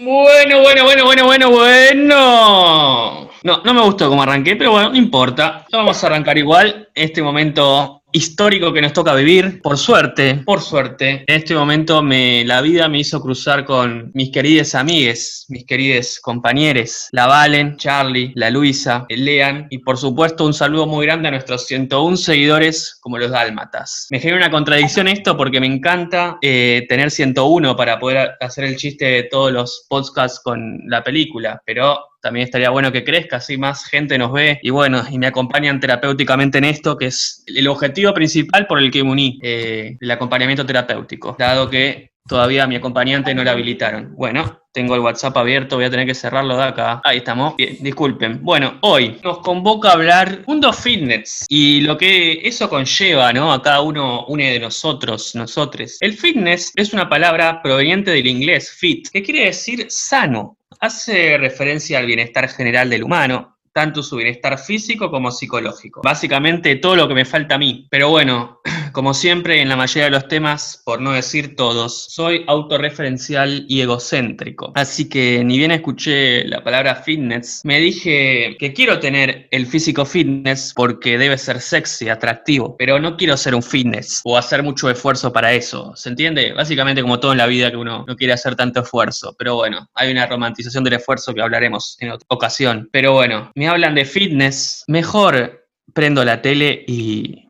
Bueno, bueno, bueno, bueno, bueno, bueno. No, no me gustó como arranqué, pero bueno, no importa. Vamos a arrancar igual. Este momento histórico que nos toca vivir. Por suerte, por suerte, en este momento me, la vida me hizo cruzar con mis queridas amigues, mis queridos compañeros, la Valen, Charlie, la Luisa, el Lean y por supuesto un saludo muy grande a nuestros 101 seguidores como los dálmatas. Me genera una contradicción esto porque me encanta eh, tener 101 para poder hacer el chiste de todos los podcasts con la película, pero también estaría bueno que crezca, así más gente nos ve. Y bueno, y me acompañan terapéuticamente en esto, que es el objetivo principal por el que me uní, eh, el acompañamiento terapéutico, dado que todavía mi acompañante no le habilitaron. Bueno, tengo el WhatsApp abierto, voy a tener que cerrarlo de acá. Ahí estamos. Bien, disculpen. Bueno, hoy nos convoca a hablar Mundo Fitness y lo que eso conlleva, ¿no? A cada uno, uno de nosotros, nosotros. El fitness es una palabra proveniente del inglés fit, que quiere decir sano, hace referencia al bienestar general del humano, tanto su bienestar físico como psicológico. Básicamente todo lo que me falta a mí. Pero bueno, como siempre en la mayoría de los temas, por no decir todos, soy autorreferencial y egocéntrico. Así que ni bien escuché la palabra fitness, me dije que quiero tener el físico fitness porque debe ser sexy, atractivo, pero no quiero ser un fitness o hacer mucho esfuerzo para eso. ¿Se entiende? Básicamente como todo en la vida que uno no quiere hacer tanto esfuerzo. Pero bueno, hay una romantización del esfuerzo que hablaremos en otra ocasión. Pero bueno, me hablan de fitness, mejor prendo la tele y...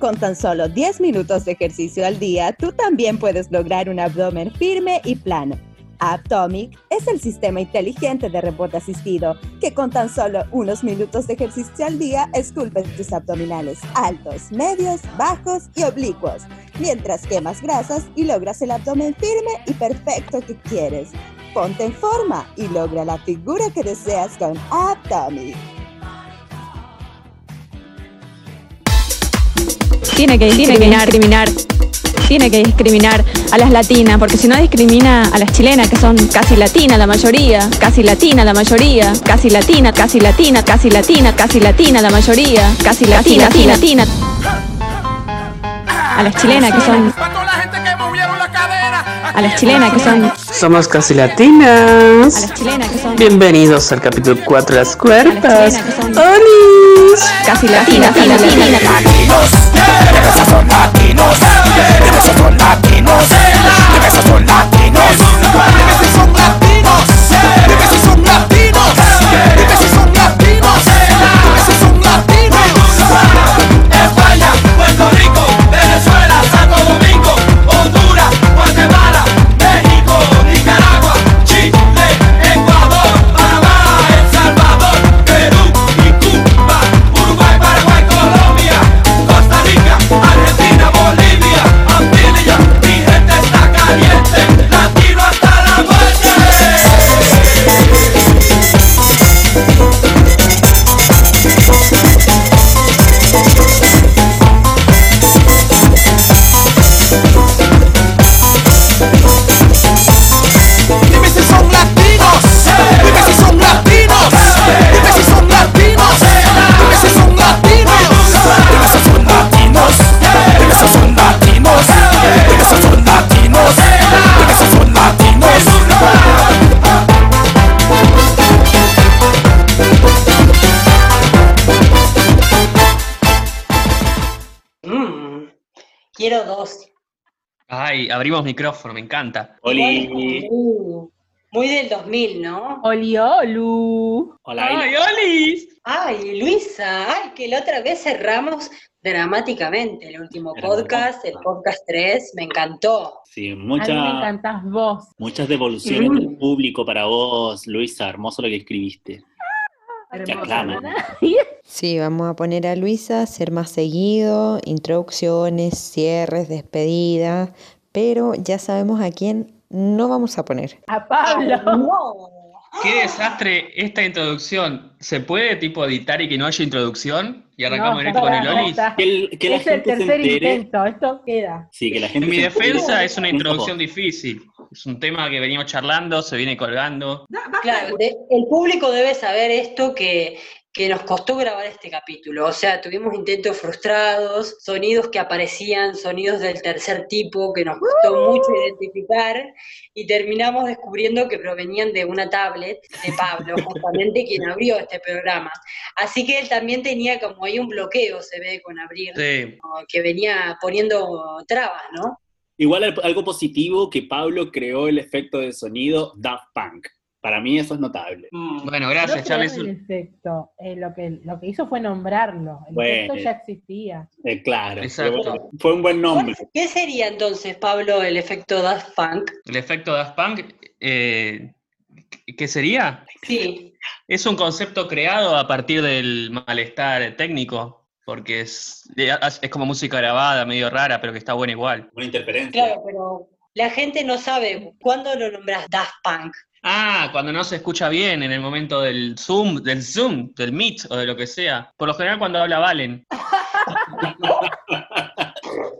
Con tan solo 10 minutos de ejercicio al día, tú también puedes lograr un abdomen firme y plano. Atomic es el sistema inteligente de reporte asistido que con tan solo unos minutos de ejercicio al día esculpe tus abdominales altos, medios, bajos y oblicuos, mientras quemas grasas y logras el abdomen firme y perfecto que quieres. Ponte en forma y logra la figura que deseas con Atomic. Tiene que discriminar, discriminar, tiene que discriminar a las latinas, porque si no discrimina a las chilenas, que son casi latinas la mayoría, casi latina la mayoría, casi latina, casi latina, casi latina, casi latina la mayoría, casi latina, latina, latina. A las chilenas que son a las chilenas que son. Somos casi latinas. A las chilenas que son. Bienvenidos al capítulo 4 de las cuerpas. ¡Holis! Casi latinas, latinas, latinas. Latinos, son latinos, son latinos, son latinos, son latinos, son latinos. Micrófono, me encanta. Oli. Muy del 2000, ¿no? Oli, olu. Hola, ¡Ay, Oli! Ay, Luisa, ay, que la otra vez cerramos dramáticamente el último podcast, el podcast 3, me encantó. Sí, muchas. me encantás vos. Muchas devoluciones del público para vos, Luisa, hermoso lo que escribiste. Sí, vamos a poner a Luisa ser más seguido, introducciones, cierres, despedidas, pero ya sabemos a quién no vamos a poner. A Pablo. Qué desastre esta introducción. ¿Se puede tipo editar y que no haya introducción? Y arrancamos directo con el Olis. Que, es el tercer intento, esto queda. Sí, que la gente en mi defensa es una introducción difícil. Es un tema que venimos charlando, se viene colgando. Claro, el público debe saber esto que que nos costó grabar este capítulo. O sea, tuvimos intentos frustrados, sonidos que aparecían, sonidos del tercer tipo que nos costó mucho identificar y terminamos descubriendo que provenían de una tablet de Pablo, justamente quien abrió este programa. Así que él también tenía como ahí un bloqueo, se ve, con abrir, Sí. que venía poniendo trabas, ¿no? Igual al- algo positivo que Pablo creó el efecto de sonido Daft Punk. Para mí eso es notable. Bueno, No gracias, el efecto, eh, lo, que, lo que hizo fue nombrarlo. El Bueno. efecto ya existía. Eh, claro, Exacto. bueno, fue un buen nombre. ¿Qué sería entonces, Pablo, el efecto Daft Punk? El efecto Daft Punk, eh, ¿qué sería? Sí. Es un concepto creado a partir del malestar técnico, porque es, es como música grabada, medio rara, pero que está buena igual. Una interferencia. Claro, pero la gente no sabe cuándo lo nombras Daft Punk. Ah, cuando no se escucha bien en el momento del Zoom, del Zoom, del Meet o de lo que sea. Por lo general cuando habla Valen.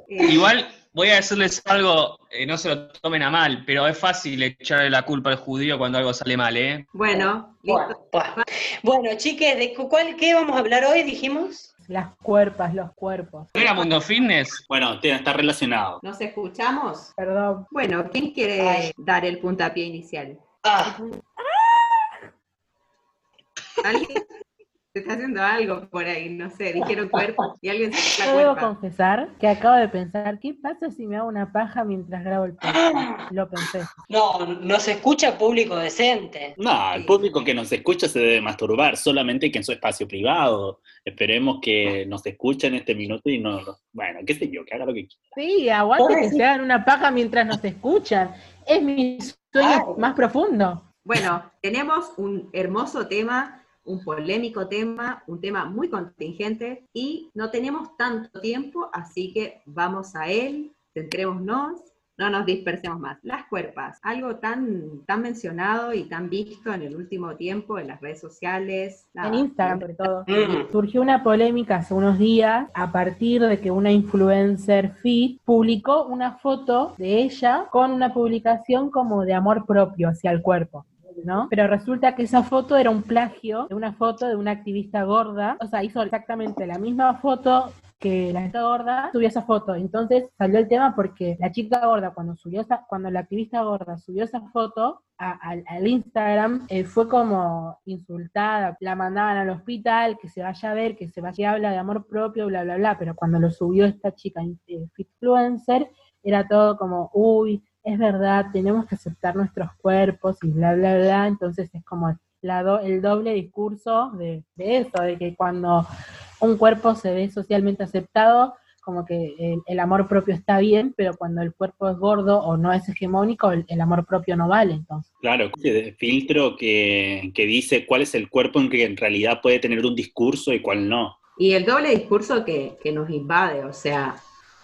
Igual voy a decirles algo, eh, no se lo tomen a mal, pero es fácil echarle la culpa al judío cuando algo sale mal, ¿eh? Bueno, Bueno, bueno. Bueno, chiques, ¿de cu- cuál, ¿qué vamos a hablar hoy? Dijimos. Las cuerpas, los cuerpos. ¿No era Mundo Fitness? Bueno, te- está relacionado. ¿nos escuchamos? Perdón. Bueno, ¿quién quiere Ay. dar el puntapié inicial? Ah, ¿Alguien? Se está haciendo algo por ahí, no sé, dijeron cuerpo y alguien se Yo la debo cuerpa. confesar que acabo de pensar, ¿qué pasa si me hago una paja mientras grabo el podcast? Lo pensé. no, no se escucha público decente. No, el público que nos escucha se debe masturbar, solamente que en su espacio privado. Esperemos que nos escuche en este minuto y no, bueno, qué sé yo, que haga lo que quiera. Sí, aguante que se hagan una paja mientras nos escuchan. Es mi sueño Ay. más profundo. Bueno, tenemos un hermoso tema, un polémico tema, un tema muy contingente y no tenemos tanto tiempo, así que vamos a él, centrémonos, no nos dispersemos más. Las cuerpas, algo tan, tan mencionado y tan visto en el último tiempo en las redes sociales. En. Instagram, sobre todo. Mm. Surgió una polémica hace unos días a partir de que una influencer fit publicó una foto de ella con una publicación como de amor propio hacia el cuerpo. ¿no? Pero resulta que esa foto era un plagio de una foto de una activista gorda, o sea, hizo exactamente la misma foto que la chica gorda subió esa foto. Entonces salió el tema porque la chica gorda, cuando subió esa, cuando la activista gorda subió esa foto al, Instagram, eh, fue como insultada, la mandaban al hospital, que se vaya a ver, que se vaya a hablar de amor propio, bla, bla, bla. Pero cuando lo subió esta chica eh, influencer, era todo como, uy, es verdad, tenemos que aceptar nuestros cuerpos y bla, bla, bla. Entonces es como la do- el doble discurso de, de eso, de que cuando un cuerpo se ve socialmente aceptado, como que el, el amor propio está bien, pero cuando el cuerpo es gordo o no es hegemónico, el, el amor propio no vale, entonces. Claro, ese filtro que, que dice cuál es el cuerpo en que en realidad puede tener un discurso y cuál no. Y el doble discurso que, que nos invade, o sea,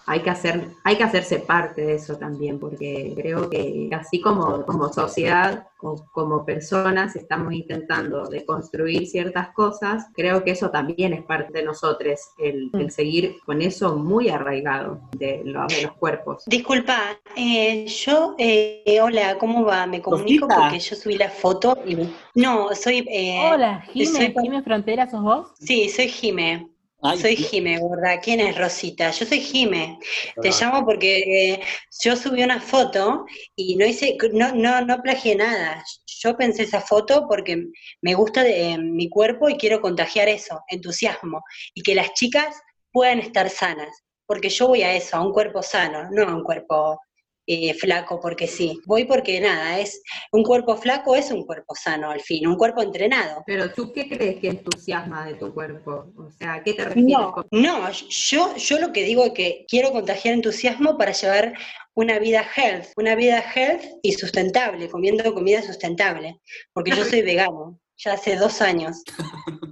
hay que, hacer, hay que hacerse parte de eso también, porque creo que así como, como sociedad, o como personas, estamos intentando de construir ciertas cosas, creo que eso también es parte de nosotros, el, el seguir con eso muy arraigado de, lo- de los cuerpos. Disculpa, eh, yo, eh, hola, ¿cómo va? Me comunico porque yo subí la foto y... No, soy... eh, Hola, soy Jime, pa- Jime Frontera, ¿sos vos? Sí, soy Jime. Ay, Soy Jime, ¿verdad? ¿Quién es Rosita? Yo soy Jime. Te Ah. llamo porque eh, yo subí una foto y no hice, no, no, no plagié nada. Yo pensé esa foto porque me gusta de, eh, mi cuerpo y quiero contagiar eso, entusiasmo, y que las chicas puedan estar sanas. Porque yo voy a eso, a un cuerpo sano, no a un cuerpo eh, flaco porque sí. Voy porque nada, es un cuerpo flaco es un cuerpo sano al fin, un cuerpo entrenado. Pero tú, ¿qué crees que entusiasma de tu cuerpo? O sea, ¿a qué te refieres? No, con- no, yo, yo lo que digo es que quiero contagiar entusiasmo para llevar una vida health, una vida health y sustentable, comiendo comida sustentable, porque yo soy vegano, ya hace dos años.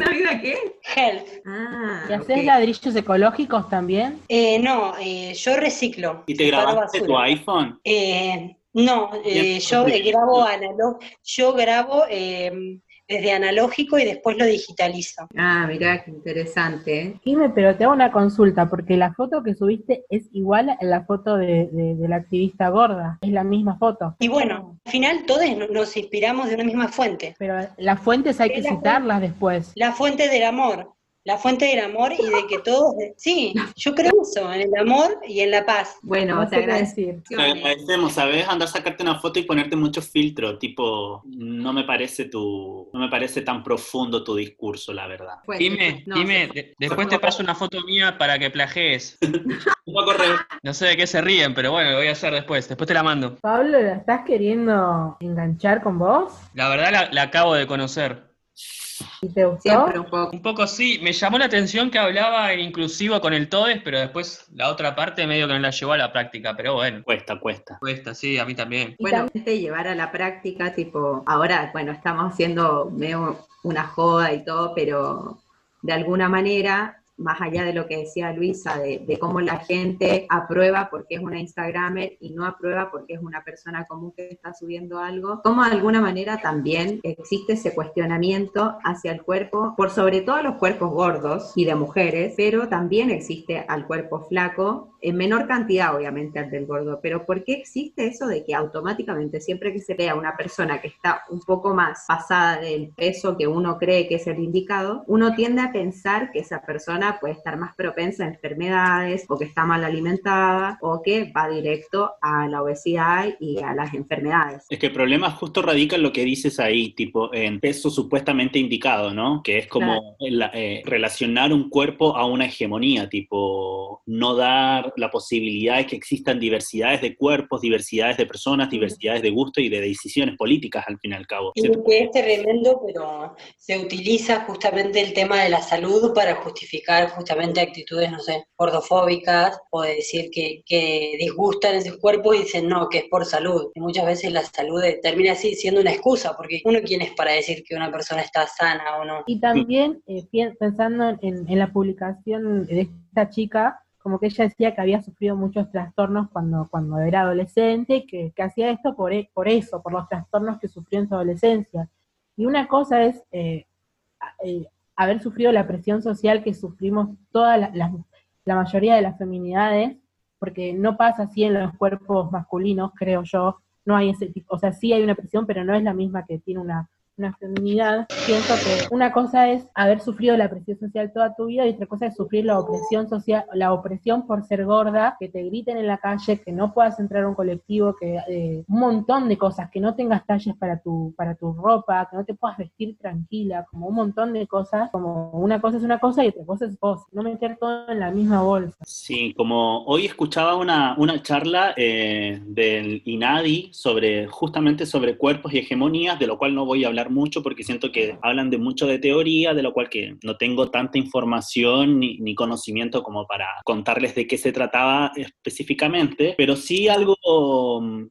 ¿Una vida qué? Health. Ah, ¿Y haces ladrillos ecológicos también? Eh, no, eh, yo reciclo. ¿Y te grabaste tu iPhone? Eh, no, eh, Bien, yo grabo analog, yo grabo eh, desde analógico y después lo digitalizo. Ah, mirá, qué interesante. ¿eh? Dime, pero te hago una consulta, porque la foto que subiste es igual a la foto de, de- de la activista gorda. Es la misma foto. Y bueno, al final todos no- nos inspiramos de una misma fuente. Pero las fuentes hay que Es citarlas después. La fuente del amor. La fuente del amor y de que todos... Sí, yo creo eso, en el amor y en la paz. Bueno, No te agradecemos. Te agradecemos, ¿sabes? Andar a sacarte una foto y ponerte mucho filtro, tipo, no me parece tu, no me parece tan profundo tu discurso, la verdad. Dime, no, dime, de- después te paso una foto mía para que correr. No sé de qué se ríen, pero bueno, lo voy a hacer después. Después te la mando. Pablo, ¿la estás queriendo enganchar con vos? La verdad la, la acabo de conocer. ¿Y te gustó? Siempre un poco. Un poco sí, me llamó la atención que hablaba en inclusivo con el TOES, pero después la otra parte medio que no la llevó a la práctica, pero bueno, Cuesta, cuesta. cuesta, sí, a mí también. Y Bueno, tam- este llevar a la práctica, tipo, ahora, bueno, estamos haciendo medio una joda y todo, pero de alguna manera, más allá de lo que decía Luisa, de, de cómo la gente aprueba porque es una Instagramer y no aprueba porque es una persona común que está subiendo algo, como de alguna manera también existe ese cuestionamiento hacia el cuerpo, por sobre todo los cuerpos gordos y de mujeres, pero también existe al cuerpo flaco, en menor cantidad obviamente al del gordo, pero ¿por qué existe eso de que automáticamente siempre que se vea una persona que está un poco más pasada del peso que uno cree que es el indicado, uno tiende a pensar que esa persona puede estar más propensa a enfermedades o que está mal alimentada o que va directo a la obesidad y a las enfermedades? Es que el problema justo radica en lo que dices ahí, tipo, en peso supuestamente indicado, ¿no? Que es como la- eh, relacionar un cuerpo a una hegemonía, tipo, no dar la posibilidad de que existan diversidades de cuerpos, diversidades de personas, diversidades de gusto y de decisiones políticas, al fin y al cabo. Y que es tremendo, pero se utiliza justamente el tema de la salud para justificar justamente actitudes, no sé, gordofóbicas o de decir que, que disgustan esos cuerpos y dicen no, que es por salud. Y muchas veces la salud eh, termina así siendo una excusa, porque uno quién es para decir que una persona está sana o no. Y también eh, pensando en, en la publicación de esta chica, como que ella decía que había sufrido muchos trastornos cuando, cuando era adolescente, que, que hacía esto por, e- por eso, por los trastornos que sufrió en su adolescencia. Y una cosa es eh, haber sufrido la presión social que sufrimos todas la, la- la mayoría de las feminidades, porque no pasa así en los cuerpos masculinos, creo yo. No hay ese tipo, o sea, sí hay una presión, pero no es la misma que tiene una, una feminidad. Pienso que una cosa es haber sufrido la presión social toda tu vida y otra cosa es sufrir la opresión social, la opresión por ser gorda, que te griten en la calle, que no puedas entrar a un colectivo, que eh, un montón de cosas, que no tengas talles para tu, para tu ropa, que no te puedas vestir tranquila, como un montón de cosas, como una cosa es una cosa y otra cosa es cosa, no meter todo en la misma bolsa. Sí, como hoy escuchaba una, una charla eh, del INADI sobre justamente sobre cuerpos y hegemonías, de lo cual no voy a hablar mucho porque siento que hablan de mucho de teoría, de lo cual que no tengo tanta información ni, ni conocimiento como para contarles de qué se trataba específicamente, pero sí algo,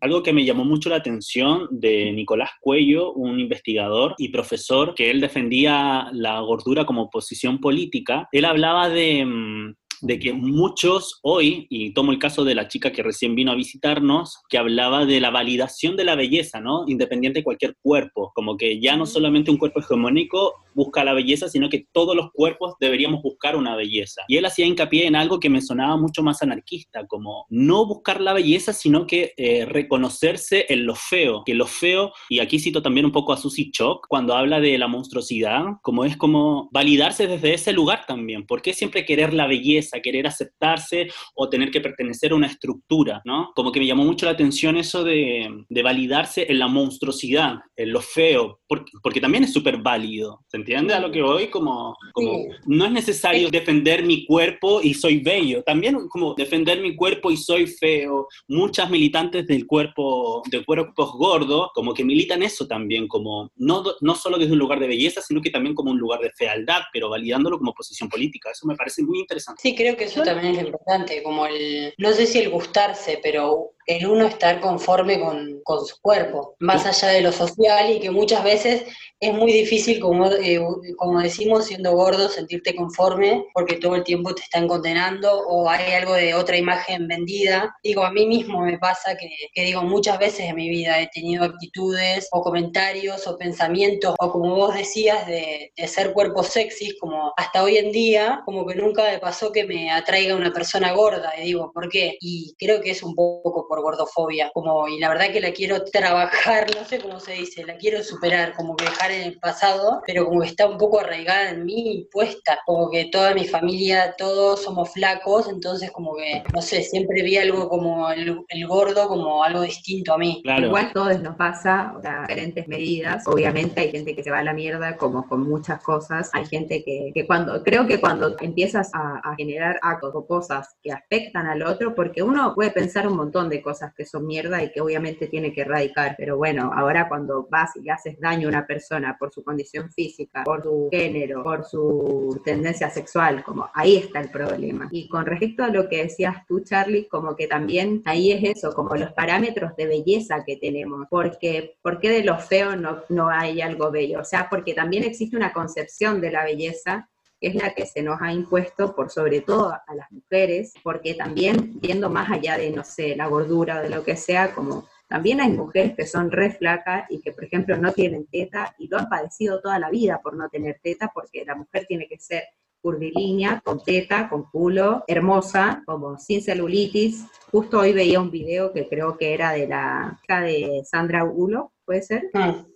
algo que me llamó mucho la atención de Nicolás Cuello, un investigador y profesor que él defendía la gordura como posición política. Él hablaba de, mm, de que muchos hoy, y tomo el caso de la chica que recién vino a visitarnos, que hablaba de la validación de la belleza, ¿no? Independiente de cualquier cuerpo, como que ya no solamente un cuerpo hegemónico busca la belleza, sino que todos los cuerpos deberíamos buscar una belleza. Y él hacía hincapié en algo que me sonaba mucho más anarquista, como no buscar la belleza, sino que eh, reconocerse en lo feo, que lo feo, y aquí cito también un poco a Susie Chock, cuando habla de la monstruosidad, como es como validarse desde ese lugar también, ¿por qué siempre querer la belleza, querer aceptarse o tener que pertenecer a una estructura, ¿no? Como que me llamó mucho la atención eso de, de validarse en la monstruosidad, en lo feo, porque, porque también es súper válido, ¿se entiende a lo que voy? Como, como Sí. no es necesario defender mi cuerpo y soy bello, también como defender mi cuerpo y soy feo. Muchas militantes del cuerpo, de cuerpos gordos, como que militan eso también, como no, no solo desde un lugar de belleza, sino que también como un lugar de fealdad, pero validándolo como posición política. Eso me parece muy interesante. Sí, creo que eso también es lo importante, como el, no sé si el gustarse, pero el uno estar conforme con, con su cuerpo, más allá de lo social y que muchas veces es muy difícil, como, eh, como decimos, siendo gordo, sentirte conforme porque todo el tiempo te están condenando o hay algo de otra imagen vendida. Digo, a mí mismo me pasa que, que digo, muchas veces en mi vida he tenido actitudes o comentarios o pensamientos o como vos decías de, de ser cuerpos sexys, como hasta hoy en día, como que nunca me pasó que me atraiga una persona gorda. Y digo, ¿por qué? Y creo que es un poco por gordofobia, como, y la verdad que la quiero trabajar, no sé cómo se dice, la quiero superar, como que dejar en el pasado, pero como que está un poco arraigada en mí puesta, como que toda mi familia, todos somos flacos, entonces como que, no sé, siempre vi algo como el, el gordo como algo distinto a mí. Claro. Igual todos nos pasa a diferentes medidas. Obviamente hay gente que se va a la mierda, como con muchas cosas. Hay gente que, que cuando, creo que cuando empiezas a, a generar actos o cosas que afectan al otro, porque uno puede pensar un montón de cosas que son mierda y que obviamente tiene que erradicar, pero bueno, ahora cuando vas y le haces daño a una persona por su condición física, por su género, por su tendencia sexual, como ahí está el problema. Y con respecto a lo que decías tú, Charlie, como que también ahí es eso, como los parámetros de belleza que tenemos, porque ¿por qué de lo feo no, no hay algo bello? O sea, porque también existe una concepción de la belleza que es la que se nos ha impuesto por sobre todo a las mujeres, porque también viendo más allá de, no sé, la gordura o de lo que sea, como también hay mujeres que son re flacas y que, por ejemplo, no tienen teta y lo han padecido toda la vida por no tener teta, porque la mujer tiene que ser curvilínea, con teta, con culo, hermosa, como sin celulitis. Justo hoy veía un video que creo que era de la hija de Sandra Bullock, ¿puede ser?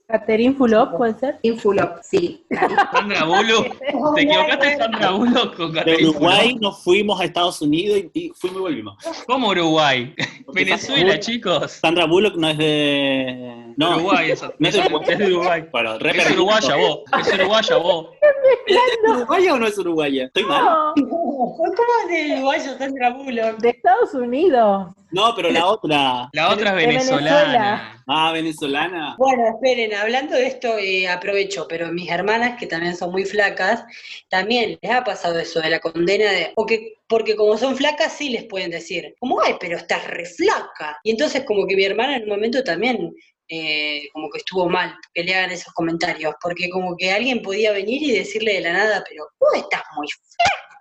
Catherine Fulop, ¿puede ser? Infulop, sí. Sandra Bullock, te equivocaste Sandra Bullock con De Catherine Uruguay Fulop. nos fuimos a Estados Unidos y, y fuimos y volvimos. ¿Cómo Uruguay? Porque Venezuela, Sandra- chicos. Sandra Bullock no es de... No, Uruguay, eso. No es de Uruguay. Es de Uruguay. Bueno, Es uruguaya vos, es uruguaya vos. ¿Es uruguaya o no es uruguaya? ¿Estoy mal? No, ¿Cómo de uruguayo Sandra Bullock? de Estados Unidos. No, pero la otra. La otra es venezolana. Venezuela. Ah, venezolana. Bueno, esperen, hablando de esto, eh, aprovecho, pero mis hermanas, que también son muy flacas, también les ha pasado eso de la condena de, porque, porque como son flacas sí les pueden decir, como, ay, pero estás re flaca. Y entonces como que mi hermana en un momento también eh, como que estuvo mal que le hagan esos comentarios, porque como que alguien podía venir y decirle de la nada, pero vos estás muy flaca.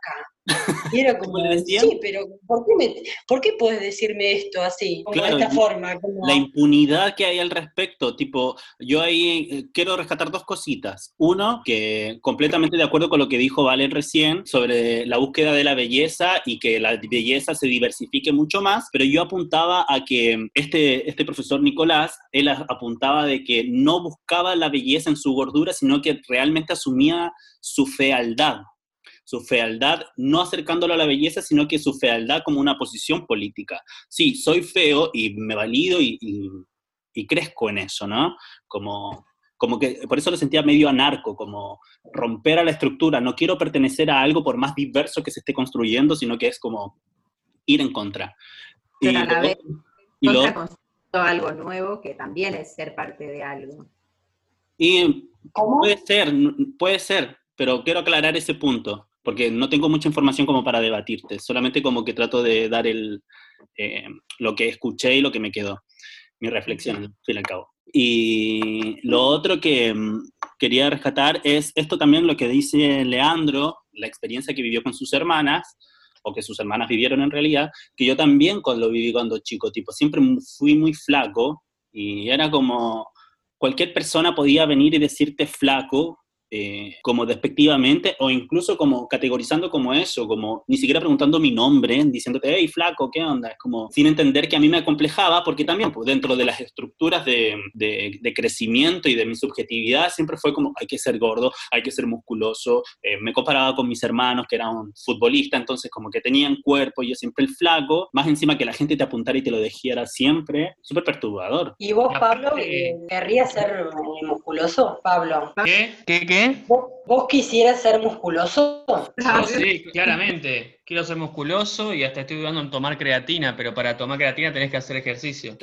Y era como, ¿Cómo le decían? sí, pero ¿por qué, me, ¿por qué puedes decirme esto así? Como Claro, de esta forma. Como, La impunidad que hay al respecto, tipo, yo ahí eh, quiero rescatar dos cositas. Uno, que completamente de acuerdo con lo que dijo Valen recién sobre la búsqueda de la belleza y que la belleza se diversifique mucho más, pero yo apuntaba a que este, este profesor Nicolás, él apuntaba de que no buscaba la belleza en su gordura, sino que realmente asumía su fealdad su fealdad, no acercándolo a la belleza, sino que su fealdad como una posición política. Sí, soy feo y me valido y, y- y crezco en eso, ¿no? Como, como que, por eso lo sentía medio anarco, como romper a la estructura. No quiero pertenecer a algo por más diverso que se esté construyendo, sino que es como ir en contra. Y Pero a la vez, y contra algo nuevo que también es ser parte de algo. y ¿Cómo? Puede ser, puede ser, pero quiero aclarar ese punto, porque no tengo mucha información como para debatirte, solamente como que trato de dar el, eh, lo que escuché y lo que me quedó, mi reflexión, al fin y al cabo. Y lo otro que mm, quería rescatar es esto también lo que dice Leandro, la experiencia que vivió con sus hermanas, o que sus hermanas vivieron en realidad, que yo también lo viví cuando chico, tipo, siempre fui muy flaco y era como, cualquier persona podía venir y decirte flaco, eh, como despectivamente, o incluso como categorizando como eso, como ni siquiera preguntando mi nombre, diciéndote, hey, flaco, ¿qué onda? Es como sin entender que a mí me acomplejaba, porque también pues, dentro de las estructuras de, de- de crecimiento y de mi subjetividad siempre fue como, hay que ser gordo, hay que ser musculoso, eh, me comparaba con mis hermanos que eran futbolistas, entonces como que tenían cuerpo, y yo siempre el flaco, más encima que la gente te apuntara y te lo dijera siempre, súper perturbador. ¿Y vos, Pablo, eh, querrías ser eh, musculoso? Pablo, ¿Qué? ¿Qué? ¿Qué? ¿Vos, vos quisieras ser musculoso? Sí, claramente. Quiero ser musculoso y hasta estoy dudando en tomar creatina, pero para tomar creatina tenés que hacer ejercicio.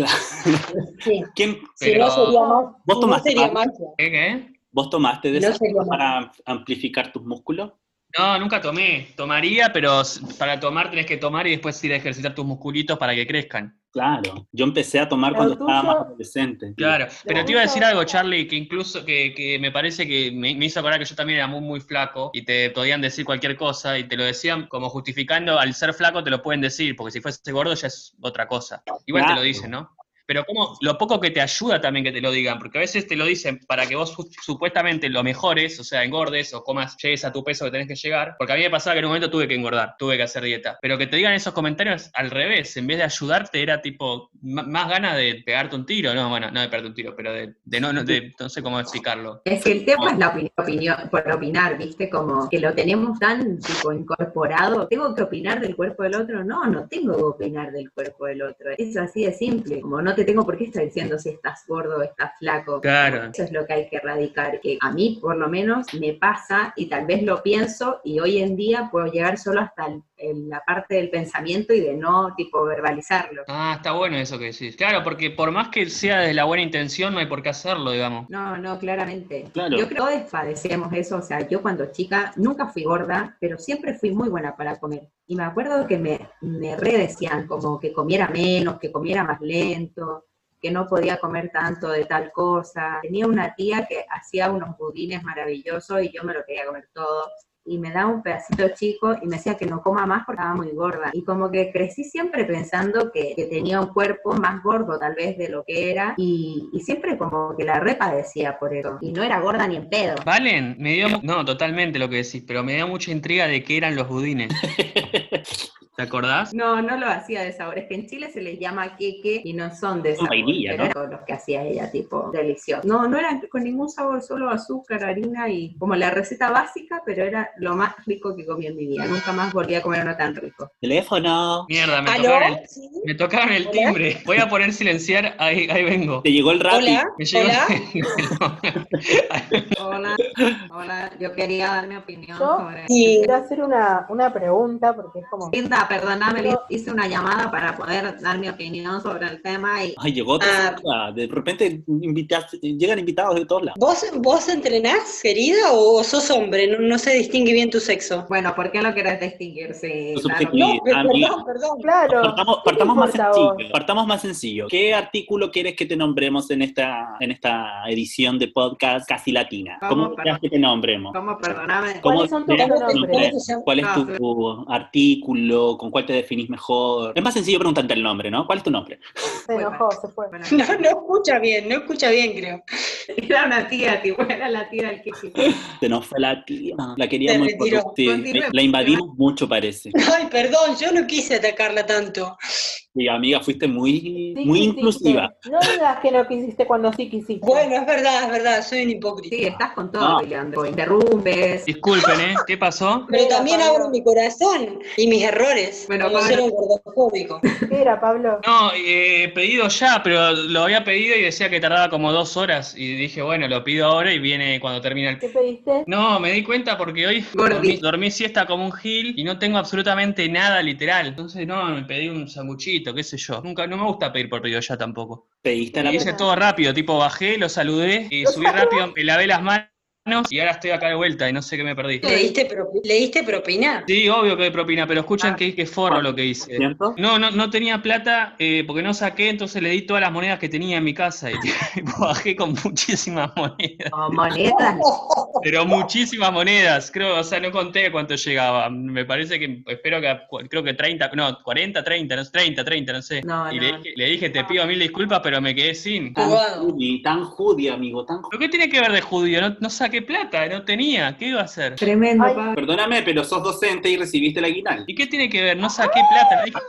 Sí. ¿Quién, Si Pero- no sería, ma- ¿Vos si no tomaste sería. ¿Qué? ¿Vos tomaste de No para amplificar tus músculos? No, nunca tomé. Tomaría, pero para tomar tenés que tomar y después ir a ejercitar tus musculitos para que crezcan. Claro, yo empecé a tomar cuando estaba más adolescente. Claro, pero te iba a decir algo, Charlie, que incluso que, que me parece que me, me hizo acordar que yo también era muy, muy flaco y te podían decir cualquier cosa y te lo decían como justificando al ser flaco te lo pueden decir, porque si fuese gordo ya es otra cosa. Igual te lo dicen, ¿no? Pero como lo poco que te ayuda también que te lo digan, porque a veces te lo dicen para que vos su- supuestamente lo mejores, o sea, engordes o comas, llegues a tu peso que tenés que llegar, porque a mí me pasaba que en un momento tuve que engordar, tuve que hacer dieta, pero que te digan esos comentarios al revés, en vez de ayudarte era tipo más ganas de pegarte un tiro, no, bueno, no de pegarte un tiro, pero de, no, no, de, no sé cómo explicarlo. Es que el tema es la opinión, opinión- por opinar, ¿viste? Como que lo tenemos tan tipo incorporado. ¿Tengo que opinar del cuerpo del otro? No, no tengo que opinar del cuerpo del otro. Es así de simple. Como no te tengo por qué estar diciendo si estás gordo o estás flaco. Claro. Eso es lo que hay que erradicar. Que a mí, por lo menos, me pasa y tal vez lo pienso y hoy en día puedo llegar solo hasta el- el- la parte del pensamiento y de no, tipo, verbalizarlo. Ah, está bueno eso que decís. Claro, porque por más que sea de la buena intención, no hay por qué hacerlo, digamos. No, no, claramente. Claro. Yo creo que todos padecemos eso, o sea, yo cuando chica nunca fui gorda, pero siempre fui muy buena para comer. Y me acuerdo que me, me redecían como que comiera menos, que comiera más lento, que no podía comer tanto de tal cosa. Tenía una tía que hacía unos budines maravillosos y yo me lo quería comer todo. Y me daba un pedacito chico y me decía que no coma más porque estaba muy gorda. Y como que crecí siempre pensando que, que tenía un cuerpo más gordo tal vez de lo que era. Y, y siempre como que la repadecía por eso. Y no era gorda ni en pedo. Valen, me dio, no, totalmente lo que decís, pero me dio mucha intriga de qué eran los budines. ¿Te acordás? No, no lo hacía de sabor. Es que en Chile se les llama queque y no son de sabor. vainilla, ¿no? eran todos los que hacía ella, tipo, delicioso. No, no eran con ningún sabor, solo azúcar, harina y como la receta básica, pero era lo más rico que comí en mi vida. Nunca más volví a comer uno tan rico. Teléfono. Mierda, me tocaron el, ¿Sí? me tocaron el Hola. timbre. Voy a poner silenciar, ahí, ahí vengo. Te llegó el rap. Hola, Me llegó- hola. Hola, hola, yo quería dar mi opinión Yo sobre... Sí. quiero hacer una, una pregunta porque es como... Linda, perdóname, hice una llamada para poder dar mi opinión sobre el tema y Ay, llegó otra Ah. De repente invitas- llegan invitados de todos lados. ¿Vos, ¿Vos entrenás, querida, o sos hombre? No, no se distingue bien tu sexo. bueno, ¿por qué lo querés distinguir? Sí, claro. No, perdón, perdón. Claro. Partamos, ¿qué te partamos más vos? sencillo. Partamos más sencillo. ¿Qué artículo quieres que te nombremos en esta, en esta edición de podcast casi latina? ¿Cómo quieres que te nombremos? ¿Cómo? Perdóname. ¿Cómo ¿Cuáles son tus pronombres? ¿Cuál es tu, tu artículo? ¿Con cuál te definís mejor? Es más sencillo preguntarte el nombre, ¿no? ¿Cuál es tu nombre? Se enojó, se fue. Bueno, No, no escucha bien, no escucha bien, creo. era una tía, tipo, era la tía del que Se nos fue la tía. La queríamos Continúe. la invadimos mucho, parece. Ay, perdón, yo no quise atacarla tanto. Y amiga, fuiste muy, Sí muy inclusiva. No digas que no quisiste cuando sí quisiste. Bueno, es verdad, es verdad, soy un hipócrita. Sí, estás con todo, No. Leandro. Interrumpes. Disculpen, ¿eh? ¿Qué pasó? Pero también Pablo. abro mi corazón y mis errores, Bueno, como Pablo. ser un gordofóbico. ¿Qué era, Pablo? No, eh, pedido ya, pero lo había pedido y decía que tardaba como dos horas. Y dije, bueno, lo pido ahora y viene cuando termina el... ¿Qué pediste? No, me di cuenta porque hoy dormí, dormí siesta como un gil y no tengo absolutamente nada literal. Entonces, no, me pedí un sanguchito, qué sé yo. Nunca, no me gusta pedir por pedido ya tampoco. Pediste la Y hice todo rápido, tipo bajé, lo saludé y subí rápido, me lavé las manos y ahora estoy acá de vuelta y no sé qué me perdí. ¿Le diste, propi- ¿Le diste propina? Sí, obvio que de propina, pero escuchen que, que forro lo que hice. ¿Cierto? No, no, no tenía plata eh, porque no saqué, entonces le di todas las monedas que tenía en mi casa y bajé con muchísimas monedas. O monedas. Pero muchísimas monedas, creo, o sea, no conté cuánto llegaba. Me parece que, espero que, creo que 30, no, 40, 30, no sé, 30, 30, no sé. No, y no. Le, dije, le dije, te pido mil disculpas, pero me quedé sin. Tan judi, amigo, tan judi. ¿Pero qué tiene que ver de judío? No, no saqué plata, no tenía, ¿qué iba a hacer? Tremendo, Ay. Pablo. Perdóname, pero sos docente y recibiste la aguinaldo. ¿Y qué tiene que ver? No saqué plata. no dije-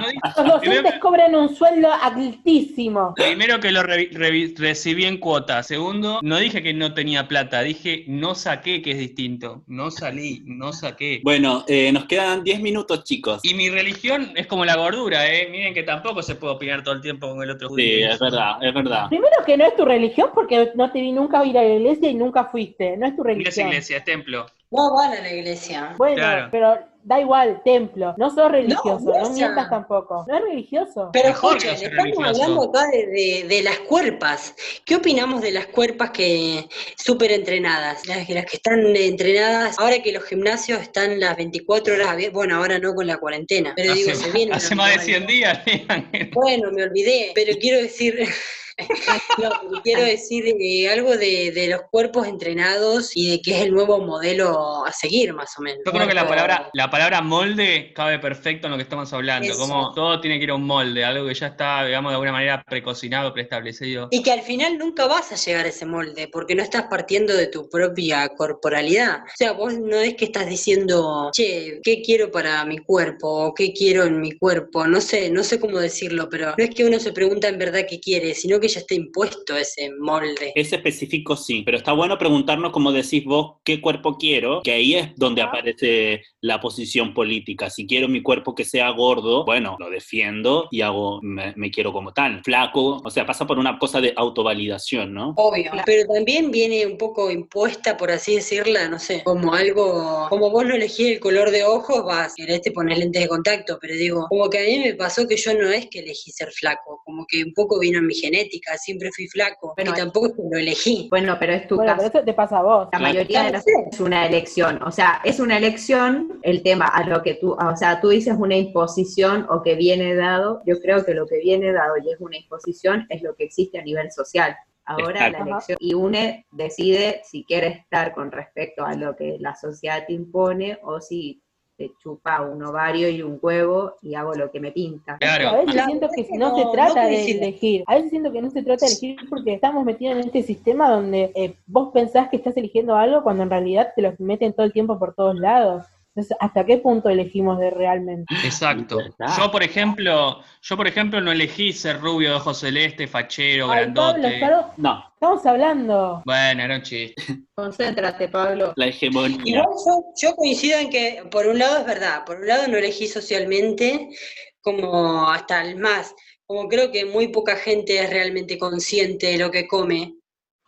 no dije- Los docentes cobran un sueldo altísimo. Primero que lo revi- revi- recibí en cuota. Segundo, no dije que no tenía plata, dije no saqué, que es distinto. No salí, no saqué. Bueno, eh, nos quedan 10 minutos, chicos. Y mi religión es como la gordura, ¿eh? Miren que tampoco se puede opinar todo el tiempo con el otro Sí, judío. es verdad, es verdad. Primero que no es tu religión porque no te vi nunca ir a la iglesia y nunca fuiste. No es tu No es religión. iglesia, es templo. No van a la iglesia. Bueno, Claro. pero da igual, templo, no sos religioso, no, Rosa. mientas tampoco. No es religioso. Pero escuchen, no ser estamos religioso. hablando acá de, de- de las cuerpas. ¿Qué opinamos de las cuerpas que súper entrenadas? Las, las que están entrenadas, ahora que los gimnasios están las 24 horas bueno, ahora no con la cuarentena, pero digo, se Hace, viene. hace más de nueva 100 días. Bueno, me olvidé, pero quiero decir, no, quiero decir eh, algo de, de los cuerpos entrenados y de que es el nuevo modelo a seguir, más o menos. Yo creo que la palabra, la palabra molde cabe perfecto en lo que estamos hablando. Eso. Como todo tiene que ir a un molde, algo que ya está, digamos, de alguna manera precocinado, preestablecido. Y que al final nunca vas a llegar a ese molde, porque no estás partiendo de tu propia corporalidad. O sea, vos no es que estás diciendo, che, ¿qué quiero para mi cuerpo? o ¿Qué quiero en mi cuerpo? No sé, no sé cómo decirlo, pero no es que uno se pregunta en verdad qué quiere, sino que ya está impuesto ese molde. Es específico, sí, pero está bueno preguntarnos, como decís vos, qué cuerpo quiero, que ahí es donde aparece la posición política. Si quiero mi cuerpo que sea gordo, bueno, lo defiendo y hago, me, me quiero como tal. Flaco, o sea, pasa por una cosa de autovalidación, ¿no? Obvio, pero también viene un poco impuesta, por así decirla, no sé, como algo, como vos no elegís el color de ojos, vas, querés te poner lentes de contacto, pero digo, como que a mí me pasó que yo no es que elegí ser flaco, como que un poco vino en mi genética, siempre fui flaco, Bueno, y tampoco es que lo elegí. Bueno, pero es tu Bueno, caso. pero eso te pasa a vos. La mayoría de las es una elección, o sea, es una elección el tema a lo que tú, o sea, tú dices una imposición o que viene dado, yo creo que lo que viene dado y es una imposición es lo que existe a nivel social. Ahora Exacto. la elección, y UNE decide si quiere estar con respecto a lo que la sociedad te impone o si te chupa un ovario y un huevo y hago lo que me pinta. A veces Claro, siento que no, no- se no trata de elegir. A veces siento que no se trata de elegir porque estamos metidos en este sistema donde eh, vos pensás que estás eligiendo algo cuando en realidad te lo meten todo el tiempo por todos lados. Entonces, ¿hasta qué punto elegimos de realmente? Exacto. Yo, por ejemplo, yo, por ejemplo, no elegí ser rubio de ojos celeste, fachero, Ay, Pablo, grandote. claro, No, estamos hablando. Bueno, era un chiste. Concéntrate, Pablo. la hegemonía. Igual yo, yo coincido en que, por un lado es verdad, por un lado no elegí socialmente, como hasta el más, como creo que muy poca gente es realmente consciente de lo que come,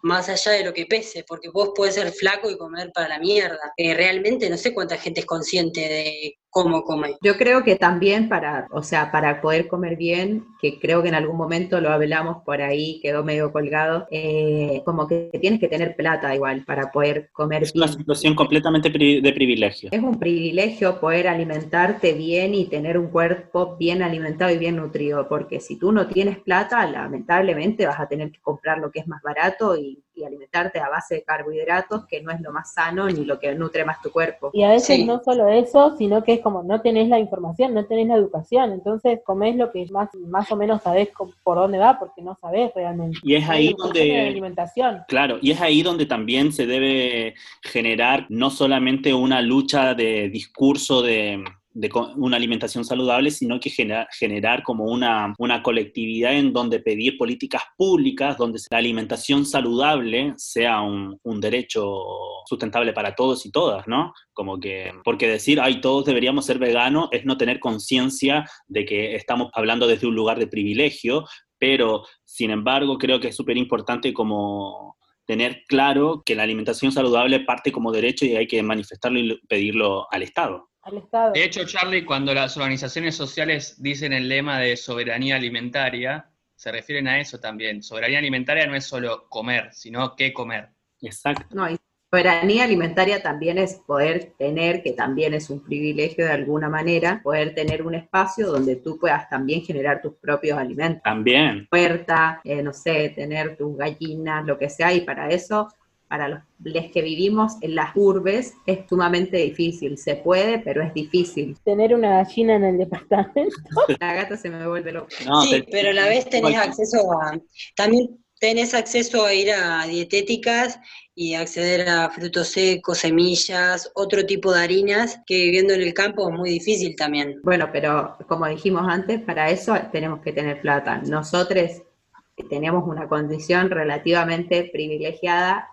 más allá de lo que pese, porque vos puedes ser flaco y comer para la mierda. Eh, realmente no sé cuánta gente es consciente de cómo come. Yo creo que también para, o sea, para poder comer bien, que creo que en algún momento lo hablamos por ahí, quedó medio colgado, eh, como que tienes que tener plata igual para poder comer Es una bien. situación completamente de privilegio. Es un privilegio poder alimentarte bien y tener un cuerpo bien alimentado y bien nutrido, porque si tú no tienes plata, lamentablemente vas a tener que comprar lo que es más barato y, y alimentarte a base de carbohidratos, que no es lo más sano ni lo que nutre más tu cuerpo. Y a veces Sí. no solo eso, sino que es como no tenés la información, no tenés la educación. Entonces comés lo que más, más o menos sabés por dónde va, porque no sabés realmente. Y es ahí donde alimentación. Claro, y es ahí donde también se debe generar no solamente una lucha de discurso de, de una alimentación saludable, sino que genera- generar como una, una colectividad en donde pedir políticas públicas, donde la alimentación saludable sea un, un derecho sustentable para todos y todas, ¿no? Como que, porque decir, ay, todos deberíamos ser veganos es no tener conciencia de que estamos hablando desde un lugar de privilegio, pero sin embargo creo que es súper importante como tener claro que la alimentación saludable parte como derecho y hay que manifestarlo y pedirlo al Estado. Al Estado. De hecho, Charlie, cuando las organizaciones sociales dicen el lema de soberanía alimentaria, se refieren a eso también. Soberanía alimentaria no es solo comer, sino qué comer. Exacto. No, y soberanía alimentaria también es poder tener, que también es un privilegio de alguna manera, poder tener un espacio donde tú puedas también generar tus propios alimentos. También. Puerta, eh, no sé, tener tus gallinas, lo que sea, y para eso, para los los que vivimos en las urbes, es sumamente difícil. Se puede, pero es difícil. Tener una gallina en el departamento. La gata se me vuelve loca. No, sí, te- pero a la vez tenés Igual- acceso a, también tenés acceso a ir a dietéticas y acceder a frutos secos, semillas, otro tipo de harinas que viviendo en el campo es muy difícil también. Bueno, pero como dijimos antes, para eso tenemos que tener plata. Nosotros tenemos una condición relativamente privilegiada,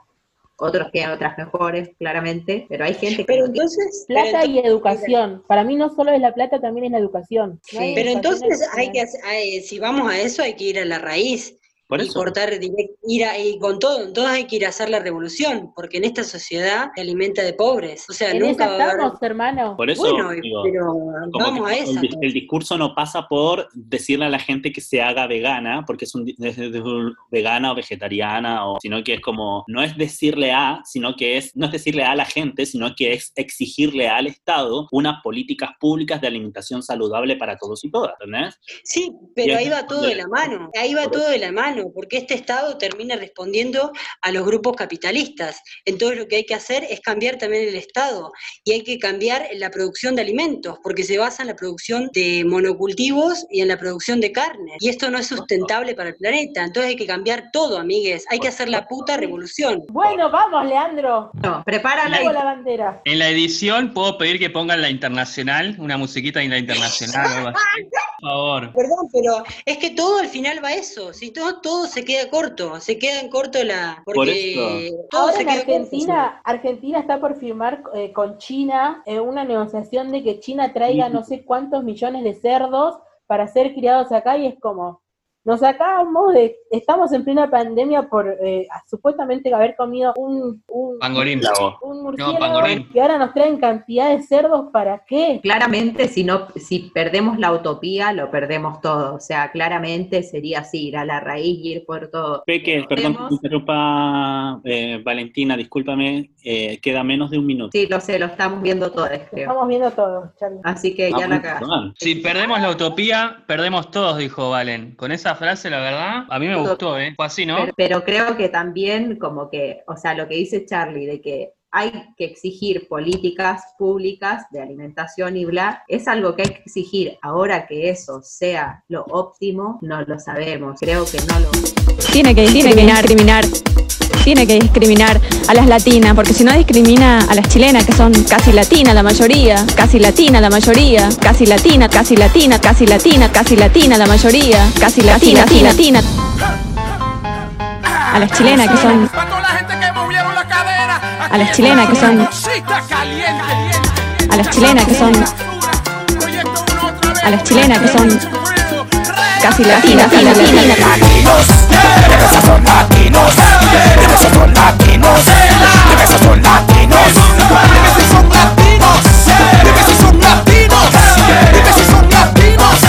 otros tienen otras mejores, claramente, pero hay gente que Pero entonces, Plata pero y educación. Para mí no solo es la plata, también es la educación. No hay Sí. Pero educación entonces hay que, hacer- hay- si vamos a eso, hay que ir a la raíz. Por y eso. cortar direct- ir a- y con todo, todos hay que ir a hacer la revolución, porque en esta sociedad se alimenta de pobres. O sea, En nunca esa va a haber. estamos, hermano. Por eso, Bueno, digo, pero vamos a esa. el, di- el discurso no pasa por decirle a la gente que se haga vegana, porque es un, di- es- es un vegana o vegetariana, o, sino que es como, no es decirle a, sino que es, no es decirle a la gente, sino que es exigirle al Estado unas políticas públicas de alimentación saludable para todos y todas, ¿entendés? Sí, Y pero ahí va todo de la mano, ahí va todo de la mano, porque este Estado termina respondiendo a los grupos capitalistas. Entonces lo que hay que hacer es cambiar también el Estado y hay que cambiar la producción de alimentos, porque se basa en la producción de monocultivos y en la producción de carne. Y esto no es sustentable para el planeta, entonces hay que cambiar todo, amigues, hay que hacer la puta revolución. Bueno, vamos, Leandro. No, prepárala la bandera. En la edición puedo pedir que pongan la internacional, una musiquita de la internacional favor. Perdón, pero es que todo al final va a eso, si todo, todo se queda corto, se queda en corto la... Por Porque todo Ahora se en queda corto. Argentina, Argentina está por firmar eh, con China eh, una negociación de que China traiga no sé cuántos millones de cerdos para ser criados acá y es como, nos acabamos de, estamos en plena pandemia por eh, supuestamente haber comido un, un, Pangolín. un murciélago pangolín. y ahora nos traen cantidad de cerdos para qué. claramente si no, si perdemos la utopía, lo perdemos todo. O sea, claramente sería así, ir a la raíz y ir por todo. Peque, perdón que interrumpa, eh, Valentina, discúlpame, eh, queda menos de un minuto. Sí, lo sé, lo estamos viendo todos, creo. Estamos viendo todo, Charlie. Así que ya Ah, la cagaste. Si perdemos la utopía, perdemos todos, dijo Valen. Con esa frase, la verdad, a mí me gustó, ¿eh? Fue así, ¿no? Pero, pero creo que también como que, o sea, lo que dice Charlie de que hay que exigir políticas públicas de alimentación y bla, es algo que hay que exigir. Ahora que eso sea lo óptimo, no lo sabemos. Creo que no lo... Tiene que discriminar, discriminar, tiene que discriminar a las latinas, porque si no discrimina a las chilenas, que son casi latinas la mayoría, casi latina la mayoría, casi latina, casi latina, casi latina, casi latina la mayoría, casi latina, latina, latina. A las chilenas que son. A las chilenas que son. A las chilenas que son. A las chilenas que son. Casi latinas, latinas, latinas. Latinos, son latinos. son latinos. son latinos. son latinos. son latinos. son latinos.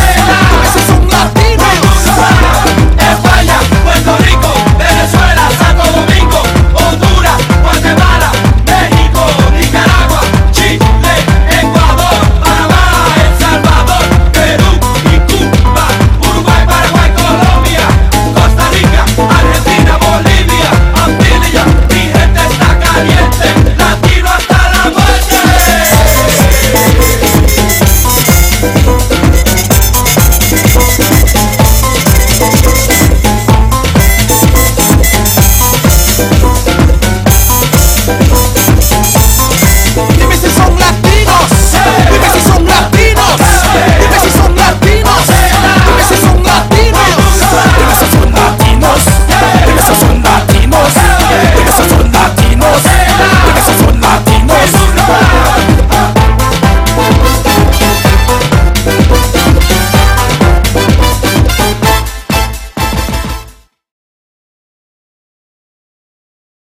son latinos.